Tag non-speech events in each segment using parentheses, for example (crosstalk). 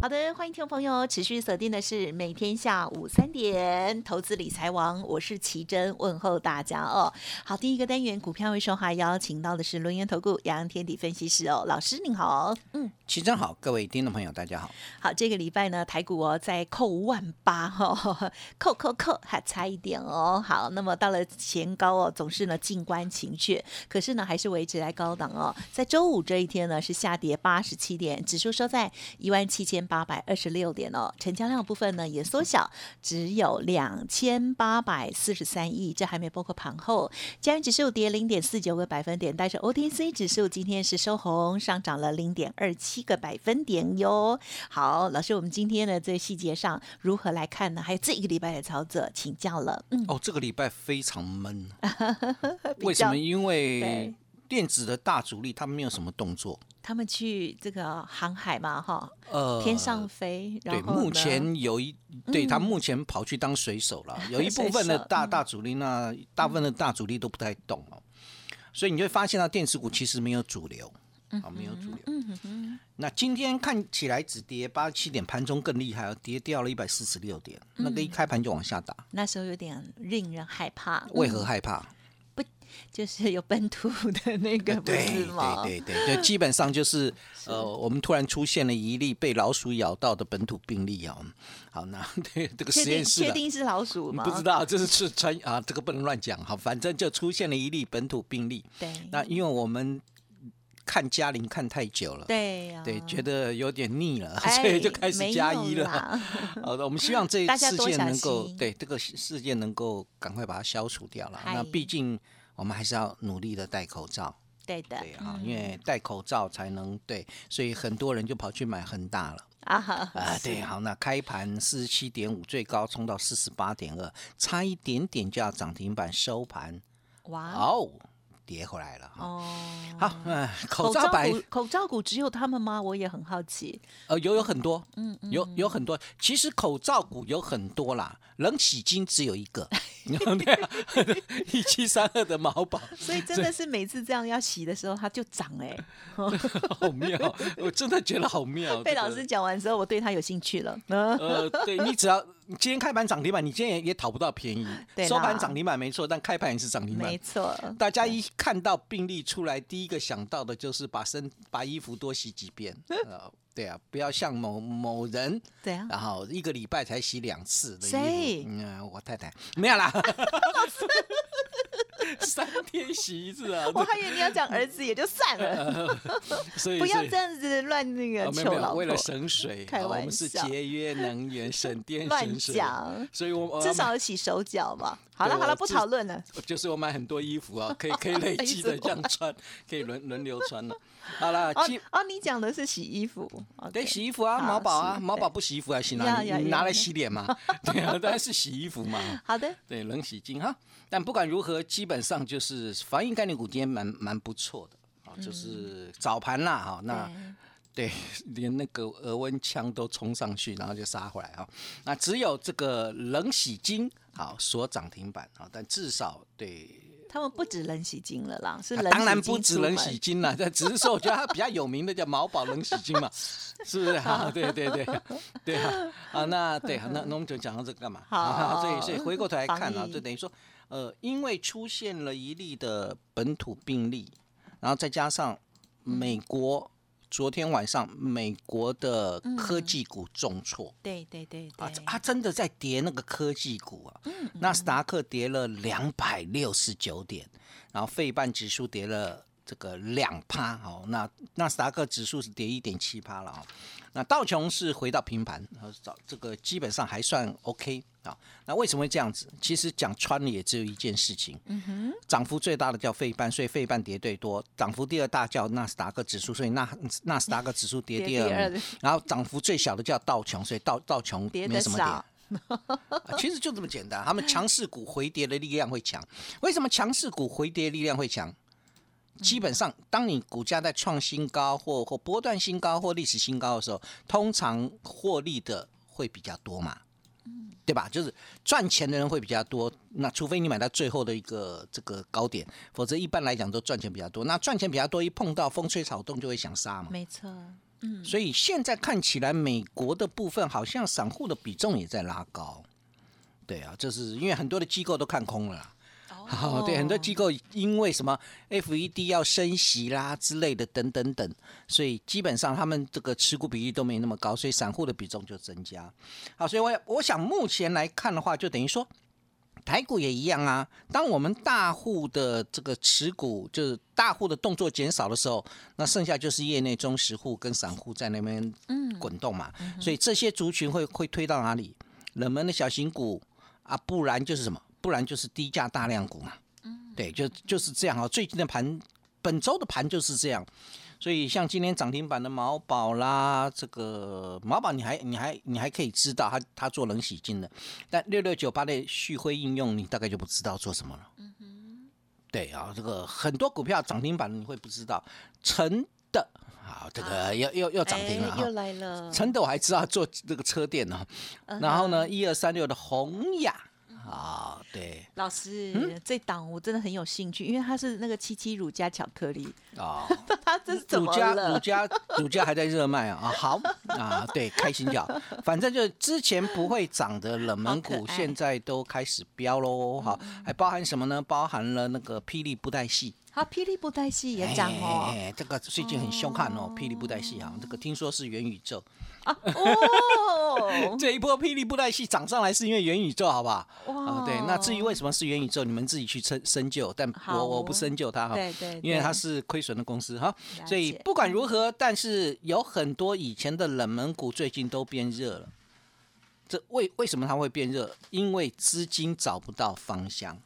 好的，欢迎听众朋友持续锁定的是每天下午三点投资理财王，我是奇珍，问候大家哦。好，第一个单元股票会说话，邀请到的是轮源投顾杨天地分析师哦，老师您好，嗯，奇珍好，各位听众朋友大家好。好，这个礼拜呢，台股哦在扣万八哈，扣扣扣还差一点哦。好，那么到了前高哦，总是呢静观情却，可是呢还是维持在高档哦。在周五这一天呢，是下跌八十七点，指数收在一万七千。八百二十六点哦，成交量部分呢也缩小，只有两千八百四十三亿，这还没包括盘后。加元指数跌零点四九个百分点，但是 OTC 指数今天是收红，上涨了零点二七个百分点哟。好，老师，我们今天呢在细节上如何来看呢？还有这一个礼拜的操作，请教了。嗯，哦，这个礼拜非常闷，(laughs) 为什么？因为电子的大主力他们没有什么动作。他们去这个航海嘛，哈，呃，天上飞。对，目前有一，对他目前跑去当水手了。有一 (laughs) 部分的大大主力，那大部分的大主力都不太动哦。所以你会发现，到电子股其实没有主流，啊，没有主流。那今天看起来只跌八十七点，盘中更厉害，跌掉了一百四十六点，那个一开盘就往下打。那时候有点令人害怕。为何害怕？就是有本土的那个，对对对对，就基本上就是呃，我们突然出现了一例被老鼠咬到的本土病例啊。好，那对这个实验室确定是老鼠吗？不知道，这是是传啊，这个不能乱讲。好，反正就出现了一例本土病例。对，那因为我们看嘉玲看太久了，对对，觉得有点腻了，所以就开始加一了。(laughs) 好的，我们希望这事件能够对这个事件能够赶快把它消除掉了。那毕竟。我们还是要努力的戴口罩，对的，对啊，因为戴口罩才能对，所以很多人就跑去买恒大了啊啊，对，好，那开盘四十七点五，最高冲到四十八点二，差一点点就要涨停板收盘，哇哦。跌回来了哦，好，嗯，口罩股，口罩股只有他们吗？我也很好奇。呃，有有很多，嗯，有有很多。其实口罩股有很多啦，冷洗金只有一个，(laughs) (laughs) 一七三二的毛宝。所以真的是每次这样要洗的时候，它就涨哎，(laughs) 好妙！我真的觉得好妙。被老师讲完之后，我对他有兴趣了。呃，对你只要。今天开盘涨停板，你今天也也讨不到便宜。收盘涨停板没错，但开盘也是涨停板。没错。大家一看到病例出来，第一个想到的就是把身把衣服多洗几遍。(laughs) 呃，对啊，不要像某某人。对啊。然后一个礼拜才洗两次的衣服。嗯，我太太没有啦。(laughs) (laughs) (laughs) 三天洗一次啊！(laughs) 我还以为你要讲儿子也就算了，(laughs) 所以不要这样子乱那个求老为了省水，我们是节约能源、省电、省水。所以我至少洗手脚嘛。好了好了，不讨论了。就是我买很多衣服啊，可以可以累积的这样穿，可以轮轮流穿了。好了，哦，你讲的是洗衣服，对，洗衣服啊，毛宝啊，毛宝不洗衣服还行啊，你拿来洗脸嘛？对啊，当然是洗衣服嘛。好的，对，冷洗巾哈。但不管如何，基本上就是防疫概念股今天蛮蛮不错的啊，就是早盘啦哈，那对，(laughs) 连那个额温枪都冲上去，然后就杀回来啊。那只有这个冷洗金好锁涨停板啊，但至少对。他们不止冷洗金了啦，是当然不止冷洗金了，(laughs) 这只是说我觉得它比较有名的叫毛宝冷洗金嘛，(laughs) 是不是？好，对对对，对啊，啊那对，那那我们就讲到这个干嘛？好，所以所以回过头来看啊，就等于说。呃，因为出现了一例的本土病例，然后再加上美国昨天晚上美国的科技股重挫，对对对啊，它真的在跌那个科技股啊，纳斯达克跌了两百六十九点，然后费半指数跌了这个两趴哦。那纳斯达克指数是跌一点七趴了啊。那道琼是回到平盘，然后找这个基本上还算 OK 啊。那为什么会这样子？其实讲穿了也只有一件事情，嗯哼，涨幅最大的叫费半，所以费半跌最多；涨幅第二大叫纳斯达克指数，所以纳纳斯达克指数跌 (laughs) 第二。然后涨幅最小的叫道琼，所以道道琼没什么跌。其实就这么简单，他们强势股回跌的力量会强。为什么强势股回跌力量会强？基本上，当你股价在创新高或或波段新高或历史新高的时候，通常获利的会比较多嘛，对吧？就是赚钱的人会比较多。那除非你买到最后的一个这个高点，否则一般来讲都赚钱比较多。那赚钱比较多，一碰到风吹草动就会想杀嘛。没错，嗯。所以现在看起来，美国的部分好像散户的比重也在拉高。对啊，就是因为很多的机构都看空了。哦，对，很多机构因为什么 FED 要升息啦之类的等等等，所以基本上他们这个持股比例都没那么高，所以散户的比重就增加。好，所以我我想目前来看的话，就等于说台股也一样啊。当我们大户的这个持股就是大户的动作减少的时候，那剩下就是业内中实户跟散户在那边滚动嘛。所以这些族群会会推到哪里？冷门的小型股啊，不然就是什么？不然就是低价大量股嘛，嗯，对，就就是这样啊。最近的盘，本周的盘就是这样，所以像今天涨停板的毛宝啦，这个毛宝你还你还你还可以知道，他他做冷洗金的，但六六九八的旭辉应用，你大概就不知道做什么了。嗯哼，对啊，这个很多股票涨停板你会不知道，成的，好，这个又又又涨停了，又来了，成的我还知道做这个车店呢，然后呢，一二三六的宏雅。啊，对，老师，这档我真的很有兴趣，因为它是那个七七乳加巧克力啊，它这是怎么了？乳加乳加乳加还在热卖啊！啊，好啊，对，开心就好，反正就是之前不会涨的冷门股，现在都开始飙喽。好，还包含什么呢？包含了那个霹雳布袋戏。好，霹雳布袋戏也涨哦。这个最近很凶悍哦，霹雳布袋戏啊，这个听说是元宇宙。哦，(laughs) 这一波霹雳布袋戏涨上来是因为元宇宙，好不好？哇，对。那至于为什么是元宇宙，你们自己去深深究。但我我不深究它哈，对对，因为它是亏损的公司哈。所以不管如何，但是有很多以前的冷门股最近都变热了。这为为什么它会变热？因为资金找不到方向。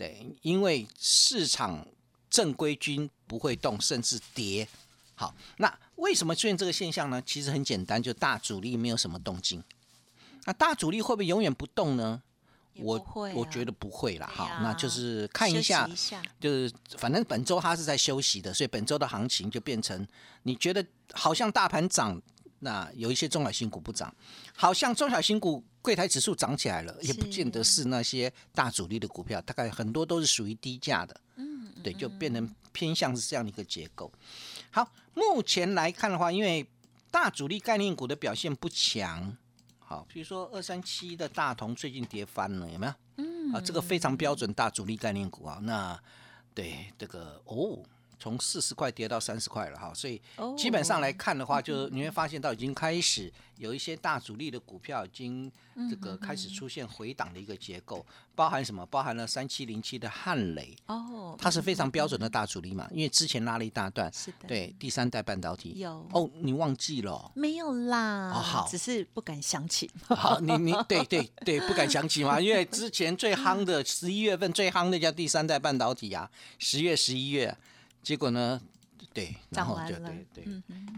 对，因为市场正规军不会动，甚至跌。好，那为什么出现这个现象呢？其实很简单，就大主力没有什么动静。那大主力会不会永远不动呢？我我觉得不会啦。好，那就是看一下，就是反正本周它是在休息的，所以本周的行情就变成你觉得好像大盘涨，那有一些中小新股不涨，好像中小新股柜台指数涨起来了，也不见得是那些大主力的股票，大概很多都是属于低价的。嗯，对，就变成偏向是这样的一个结构。好。目前来看的话，因为大主力概念股的表现不强，好，比如说二三七的大同最近跌翻了，有没有？嗯，啊，这个非常标准大主力概念股啊，那对这个哦。从四十块跌到三十块了哈，所以基本上来看的话，就你会发现到已经开始有一些大主力的股票已经这个开始出现回档的一个结构，包含什么？包含了三七零七的汉雷哦，它是非常标准的大主力嘛，因为之前拉了一大段，是的，对，第三代半导体有哦，你忘记了？没有啦，哦好，只是不敢想起。(laughs) 好，你你对对对，不敢想起嘛，因为之前最夯的十一月份最夯的叫第三代半导体啊，十月十一月。结果呢？对，然后就对对，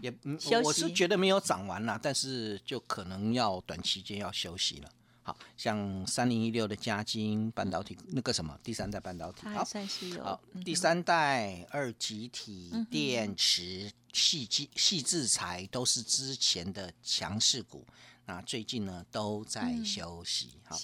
也我是觉得没有涨完了，但是就可能要短期间要休息了。好像三零一六的加金半导体那个什么第三代半导体，好算是有。好，第三代二极体电池细基细制材都是之前的强势股。那最近呢都在休息，好，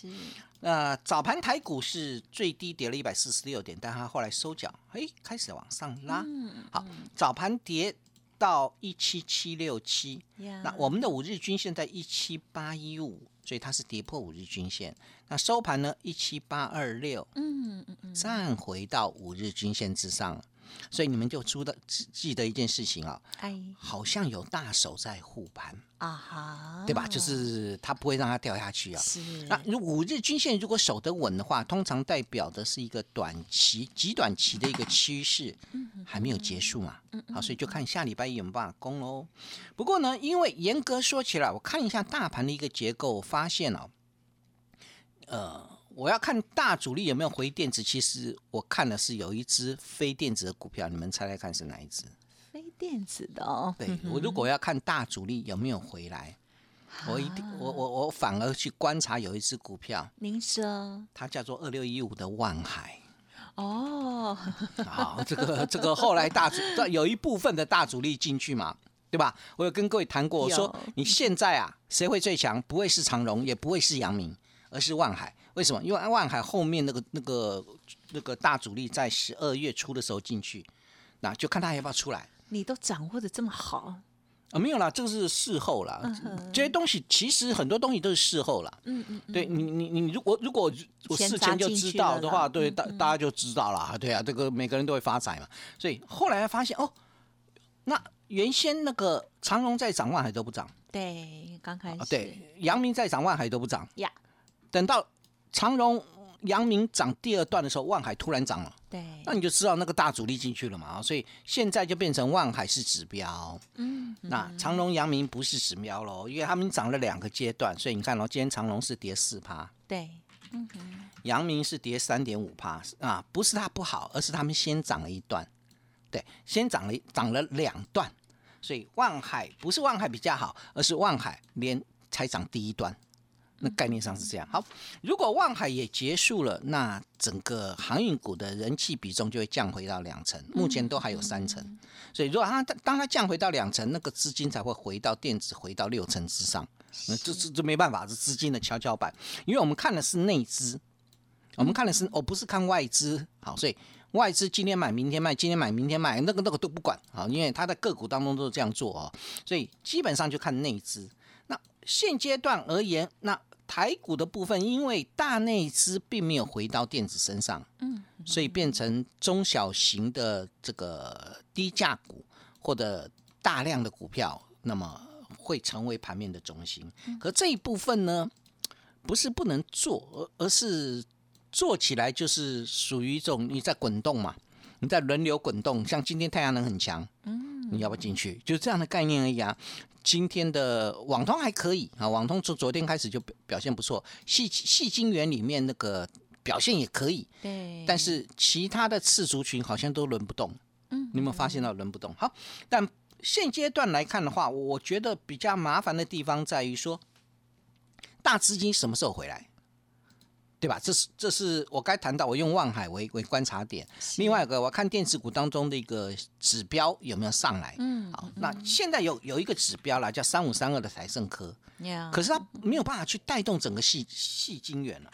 那早盘台股是最低跌了一百四十六点，但它后来收脚，哎，开始往上拉，好，早盘跌到一七七六七，那我们的五日均线在一七八一五，所以它是跌破五日均线，那收盘呢一七八二六，嗯嗯嗯，站回到五日均线之上。所以你们就知道记记得一件事情啊，哎好像有大手在护盘，啊哈，对吧？就是它不会让它掉下去啊。是那如五日均线如果守得稳的话，通常代表的是一个短期、极短期的一个趋势，还没有结束嘛。好，所以就看下礼拜一有没有办法攻喽。不过呢，因为严格说起来，我看一下大盘的一个结构，发现哦，呃，我要看大主力有没有回电子，其实我看的是有一只非电子的股票，你们猜猜看是哪一只？非电子的哦，对我如果要看大主力有没有回来，我一定我我我反而去观察有一只股票，您说它叫做二六一五的万海。哦，(laughs) 好，这个这个后来大主有一部分的大主力进去嘛，对吧？我有跟各位谈过，我说你现在啊，谁会最强？不会是长荣，也不会是阳明，而是万海。为什么？因为万海后面那个那个那个大主力在十二月初的时候进去，那就看他要不要出来。你都掌握的这么好，啊，没有啦，这个是事后啦。这些东西其实很多东西都是事后啦。嗯嗯，对你，你你如果如果我事前就知道的话，对大大家就知道了。对啊，这个每个人都会发财嘛。所以后来发现哦，那原先那个长荣在涨，万海都不涨对，刚开始啊。对，阳明在涨，万海都不涨。呀，等到长荣、阳明涨第二段的时候，万海突然涨了。对，那你就知道那个大主力进去了嘛，啊所以现在就变成万海是指标，嗯，那长荣、阳明不是指标喽，因为他们涨了两个阶段，所以你看哦，今天长隆是跌四趴，对，嗯阳明是跌三点五趴啊，不是它不好，而是他们先涨了一段，对，先涨了涨了两段，所以万海不是万海比较好，而是万海连才涨第一段。那概念上是这样。好，如果望海也结束了，那整个航运股的人气比重就会降回到两成，目前都还有三成。所以，如果它当它降回到两成，那个资金才会回到电子，回到六成之上。那这这这没办法，是资金的跷跷板。因为我们看的是内资，我们看的是哦，不是看外资。好，所以外资今天买，明天卖，今天买，明天卖，那个那个都不管啊，因为它在个股当中都是这样做哦。所以基本上就看内资。那现阶段而言，那台股的部分，因为大内资并没有回到电子身上，嗯，所以变成中小型的这个低价股或者大量的股票，那么会成为盘面的中心。可这一部分呢，不是不能做，而而是做起来就是属于一种你在滚动嘛，你在轮流滚动。像今天太阳能很强，嗯，你要不要进去？就是这样的概念而已啊。今天的网通还可以啊，网通从昨天开始就表表现不错，细细晶圆里面那个表现也可以，对，但是其他的次族群好像都轮不动。嗯，你有没有发现到轮不动？好，但现阶段来看的话，我觉得比较麻烦的地方在于说，大资金什么时候回来？对吧？这是这是我该谈到，我用望海为为观察点。另外一个，我看电子股当中的一个指标有没有上来。嗯，好，那现在有有一个指标啦，叫三五三二的台盛科，呀，可是它没有办法去带动整个细细晶圆了。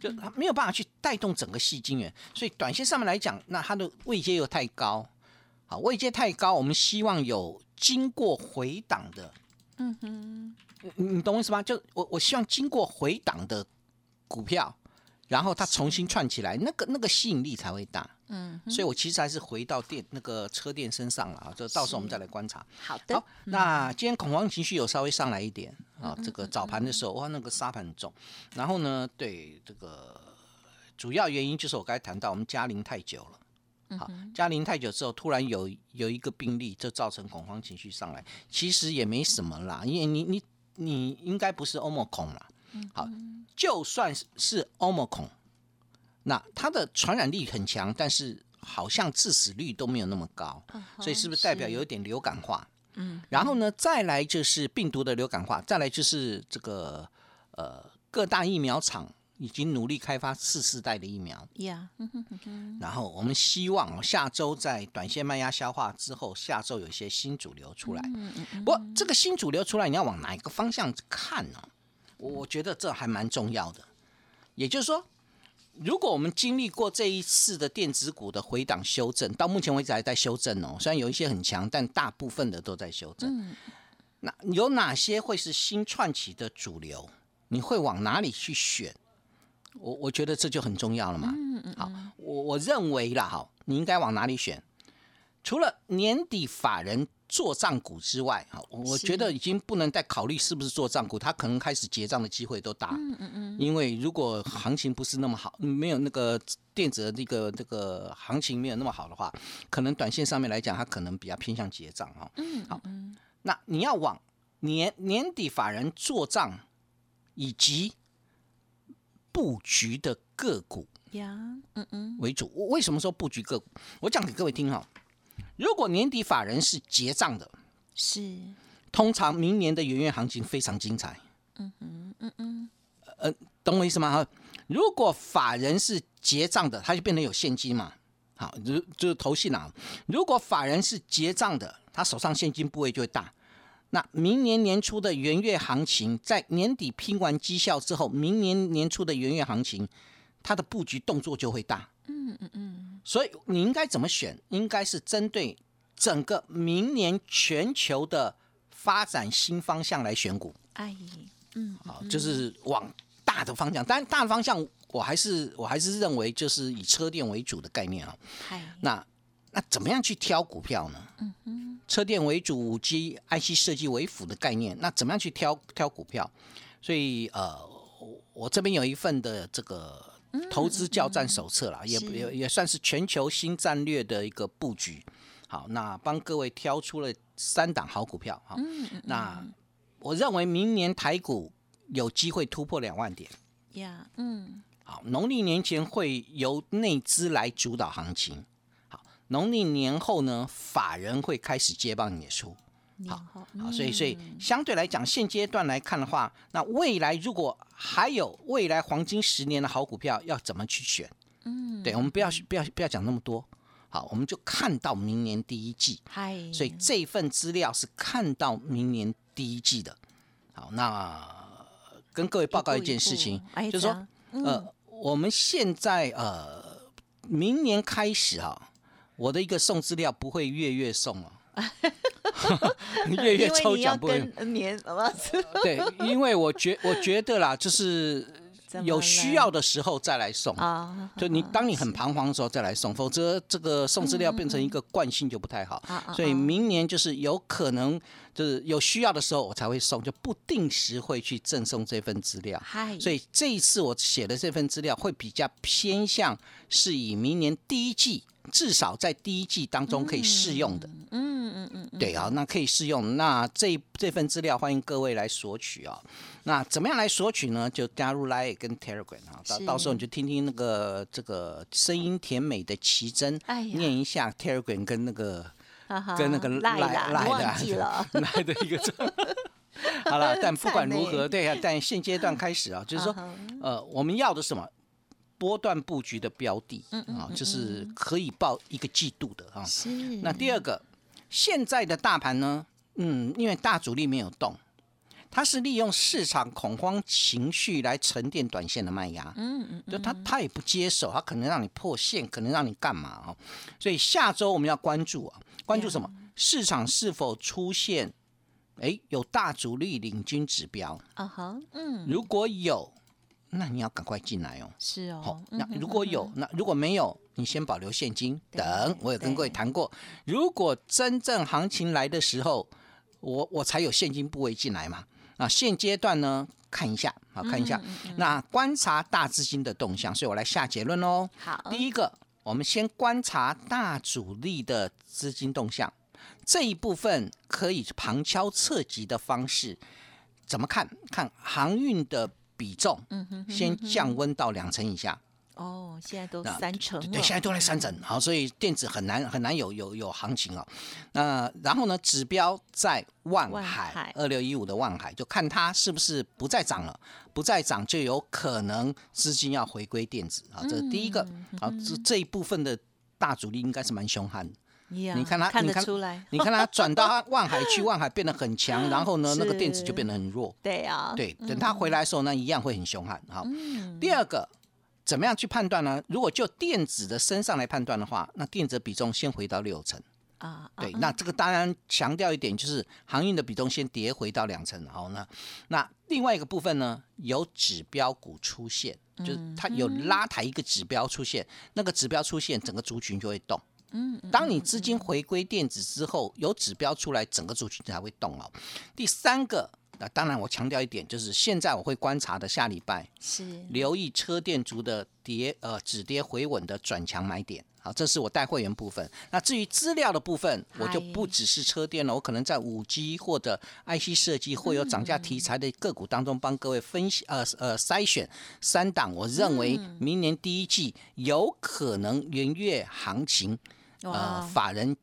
就它没有办法去带动整个细晶圆，所以短线上面来讲，那它的位阶又太高，好，位阶太高，我们希望有经过回档的，嗯哼，你你懂我意思吗？就我我希望经过回档的股票，然后它重新串起来，那个那个吸引力才会大。嗯，所以我其实还是回到电那个车电身上了啊，这到时候我们再来观察。好的，好，那今天恐慌情绪有稍微上来一点啊，这个早盘的时候哇，那个沙盘很重。然后呢，对这个主要原因就是我刚才谈到，我们嘉陵太久了。好，嘉陵太久之后，突然有有一个病例，就造成恐慌情绪上来。其实也没什么啦，因为你你你应该不是欧盟恐啦。好，就算是欧盟孔，那它的传染力很强，但是好像致死率都没有那么高，所以是不是代表有一点流感化？嗯，然后呢，再来就是病毒的流感化，再来就是这个呃各大疫苗厂已经努力开发次世代的疫苗，呀，(laughs) 然后我们希望哦下周在短线卖压消化之后，下周有一些新主流出来。嗯嗯嗯，不过这个新主流出来，你要往哪一个方向看呢、我我觉得这还蛮重要的。也就是说，如果我们经历过这一次的电子股的回档修正，到目前为止还在修正哦，虽然有一些很强，但大部分的都在修正。嗯那有哪些会是新串起的主流？你会往哪里去选？我我觉得这就很重要了嘛。嗯嗯，好，我我认为啦，哈，你应该往哪里选？除了年底法人做账股之外，哈，我觉得已经不能再考虑是不是做账股，它可能开始结账的机会都大。嗯嗯嗯，因为如果行情不是那么好，没有那个电子的那个这个行情没有那么好的话，可能短线上面来讲，它可能比较偏向结账哈。嗯，好，那你要往年年底法人做账以及布局的个股呀，嗯嗯，为主。我为什么说布局个股？我讲给各位听哈。如果年底法人是结账的，是，通常明年的元月行情非常精彩。嗯嗯嗯嗯，呃，懂我意思吗？哈，如果法人是结账的，他就变成有现金嘛。好，如就是投信啊。如果法人是结账的，他手上现金部位就会大。那明年年初的元月行情，在年底拼完绩效之后，明年年初的元月行情，它的布局动作就会大。嗯嗯嗯，所以你应该怎么选？应该是针对整个明年全球的发展新方向来选股。哎，嗯，好，就是往大的方向。当然，大的方向我还是我还是认为就是以车电为主的概念啊。嗨，那那怎么样去挑股票呢？嗯哼，车电为主，五 G IC 设计为辅的概念。那怎么样去挑挑股票？所以呃，我我这边有一份的这个投资教战手册啦，也也也算是全球新战略的一个布局。好，那帮各位挑出了三档好股票哈。嗯嗯那我认为明年台股有机会突破两万点。呀，嗯，好，农历年前会由内资来主导行情。好，农历年后呢，法人会开始接棒演出。年后好，所以所以嗯相对来讲，现阶段来看的话，那未来如果还有未来黄金十年的好股票，要怎么去选？嗯，对，我们不要不要不要讲那么多。好，我们就看到明年第一季。嗨，所以这份资料是看到明年第一季的。好，那跟各位报告一件事情，哎就是说，嗯呃，我们现在呃，明年开始啊，我的一个送资料不会月月送哦，(laughs) 月月因为抽你要奖不会。跟年什么？(laughs) 对，因为我觉我觉得啦，就是 (laughs) 有需要的时候再来送。啊，就你当你很彷徨的时候再来送，否则这个送资料变成一个惯性就不太好。啊啊所以明年就是有可能就是有需要的时候我才会送，就不定时会去赠送这份资料。嗨，所以这一次我写的这份资料会比较偏向是以明年第一季，至少在第一季当中可以适用的。嗯嗯嗯嗯，对啊，那可以适用。那这这份资料欢迎各位来索取啊。那怎么样来索取呢？就加入 Line 跟 Telegram 啊，到到时候你就听听那个这个声音甜美的奇珍哎念一下 Telegram 跟那个跟那个赖啦，赖你忘记了，来的一个字。(laughs) 好了，但不管如何，对啊，但现阶段开始啊，就是说呃，我们要的什么？波段布局的标的嗯啊，就是可以报一个季度的啊。是那第二个，现在的大盘呢，嗯，因为大主力没有动，它是利用市场恐慌情绪来沉淀短线的卖压。嗯嗯就它它也不接手，它可能让你破线，可能让你干嘛啊？所以下周我们要关注啊，关注什么？市场是否出现哎有大主力领军指标？啊哈，嗯，如果有，那你要赶快进来哦。是哦好、哦，那如果有，那如果没有，你先保留现金等。我有跟各位谈过，如果真正行情来的时候，我我才有现金部位进来嘛。啊，现阶段呢，看一下，好看一下，嗯那观察大资金的动向，所以我来下结论喽。好，第一个，我们先观察大主力的资金动向，这一部分可以旁敲侧击的方式，怎么看？看航运的比重，嗯哼哼先降温到两成以下。哦，现在都三成，对，现在都在三成，好，所以电子很难很难有有有行情哦。那然后呢，指标在万万海海二六一五的万海，就看它是不是不再涨了，不再涨就有可能资金要回归电子啊，这是第一个。嗯好，这这一部分的大主力应该是蛮凶悍的。呀你看它看你看得出来，你看它转到万海去，万海变得很强，(laughs) 然后呢，那个电子就变得很弱。对啊，对，等它回来的时候呢，一样会很凶悍。好，嗯，第二个，怎么样去判断呢？如果就电子的身上来判断的话，那电子比重先回到六成。啊，啊对，那这个当然强调一点，就是航运的比重先跌回到两成。好，呢那另外一个部分呢，有指标股出现，就是它有拉抬一个指标出现，那个指标出现，整个族群就会动。嗯，嗯当你资金回归电子之后，有指标出来，整个族群才会动哦。第三个，那当然我强调一点，就是现在我会观察的下礼拜，是留意车电族的跌呃止跌回稳的转强买点。好，这是我带会员部分。那至于资料的部分，我就不只是车电了，我可能在五 G 或者 IC 设计或有涨价题材的个股当中，帮各位分析呃呃筛选三档，我认为明年第一季有可能元月行情呃法人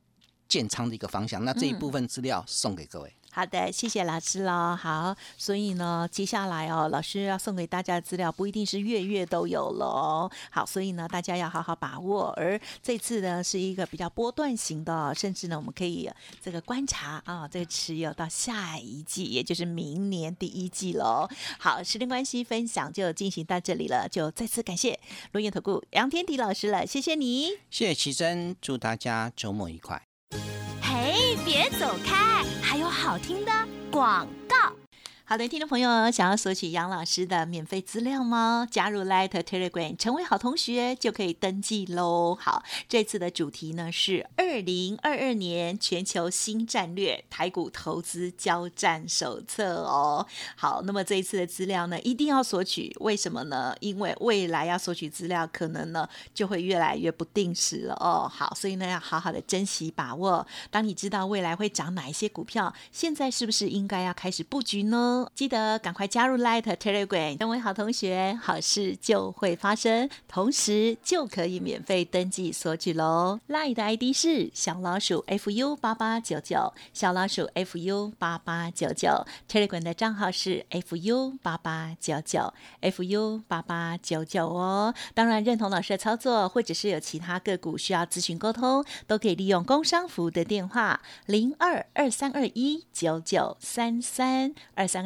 建仓的一个方向。那这一部分资料送给各位。好的，谢谢老师喽。好，所以呢，接下来哦，老师要送给大家的资料不一定是月月都有喽。好，所以呢，大家要好好把握。而这次呢，是一个比较波段型的、甚至呢，我们可以这个观察啊，这个持有到下一季，也就是明年第一季喽。好，时间关系，分享就进行到这里了，就再次感谢罗燕投顾杨天迪老师了，谢谢你。谢谢奇珍，祝大家周末愉快。别走开，还有好听的广告。好的，听众朋友，想要索取杨老师的免费资料吗？加入 Light Telegram 成为好同学就可以登记喽。好，这次的主题呢是二零二二年全球新战略台股投资交战手册哦。好，那么这一次的资料呢一定要索取，为什么呢？因为未来要索取资料，可能呢就会越来越不定时了哦。好，所以呢要好好的珍惜把握。当你知道未来会涨哪一些股票，现在是不是应该要开始布局呢？记得赶快加入 Light Telegram，成为好同学，好事就会发生，同时就可以免费登记索取喽。Light 的 ID 是小老鼠 fu 八八九九，小老鼠 fu 八八九九，Telegram 的账号是 fu 八八九九，fu 八八九九哦。当然，认同老师的操作，或者是有其他个股需要咨询沟通，都可以利用工商服务的电话零二二三二一九九三三二三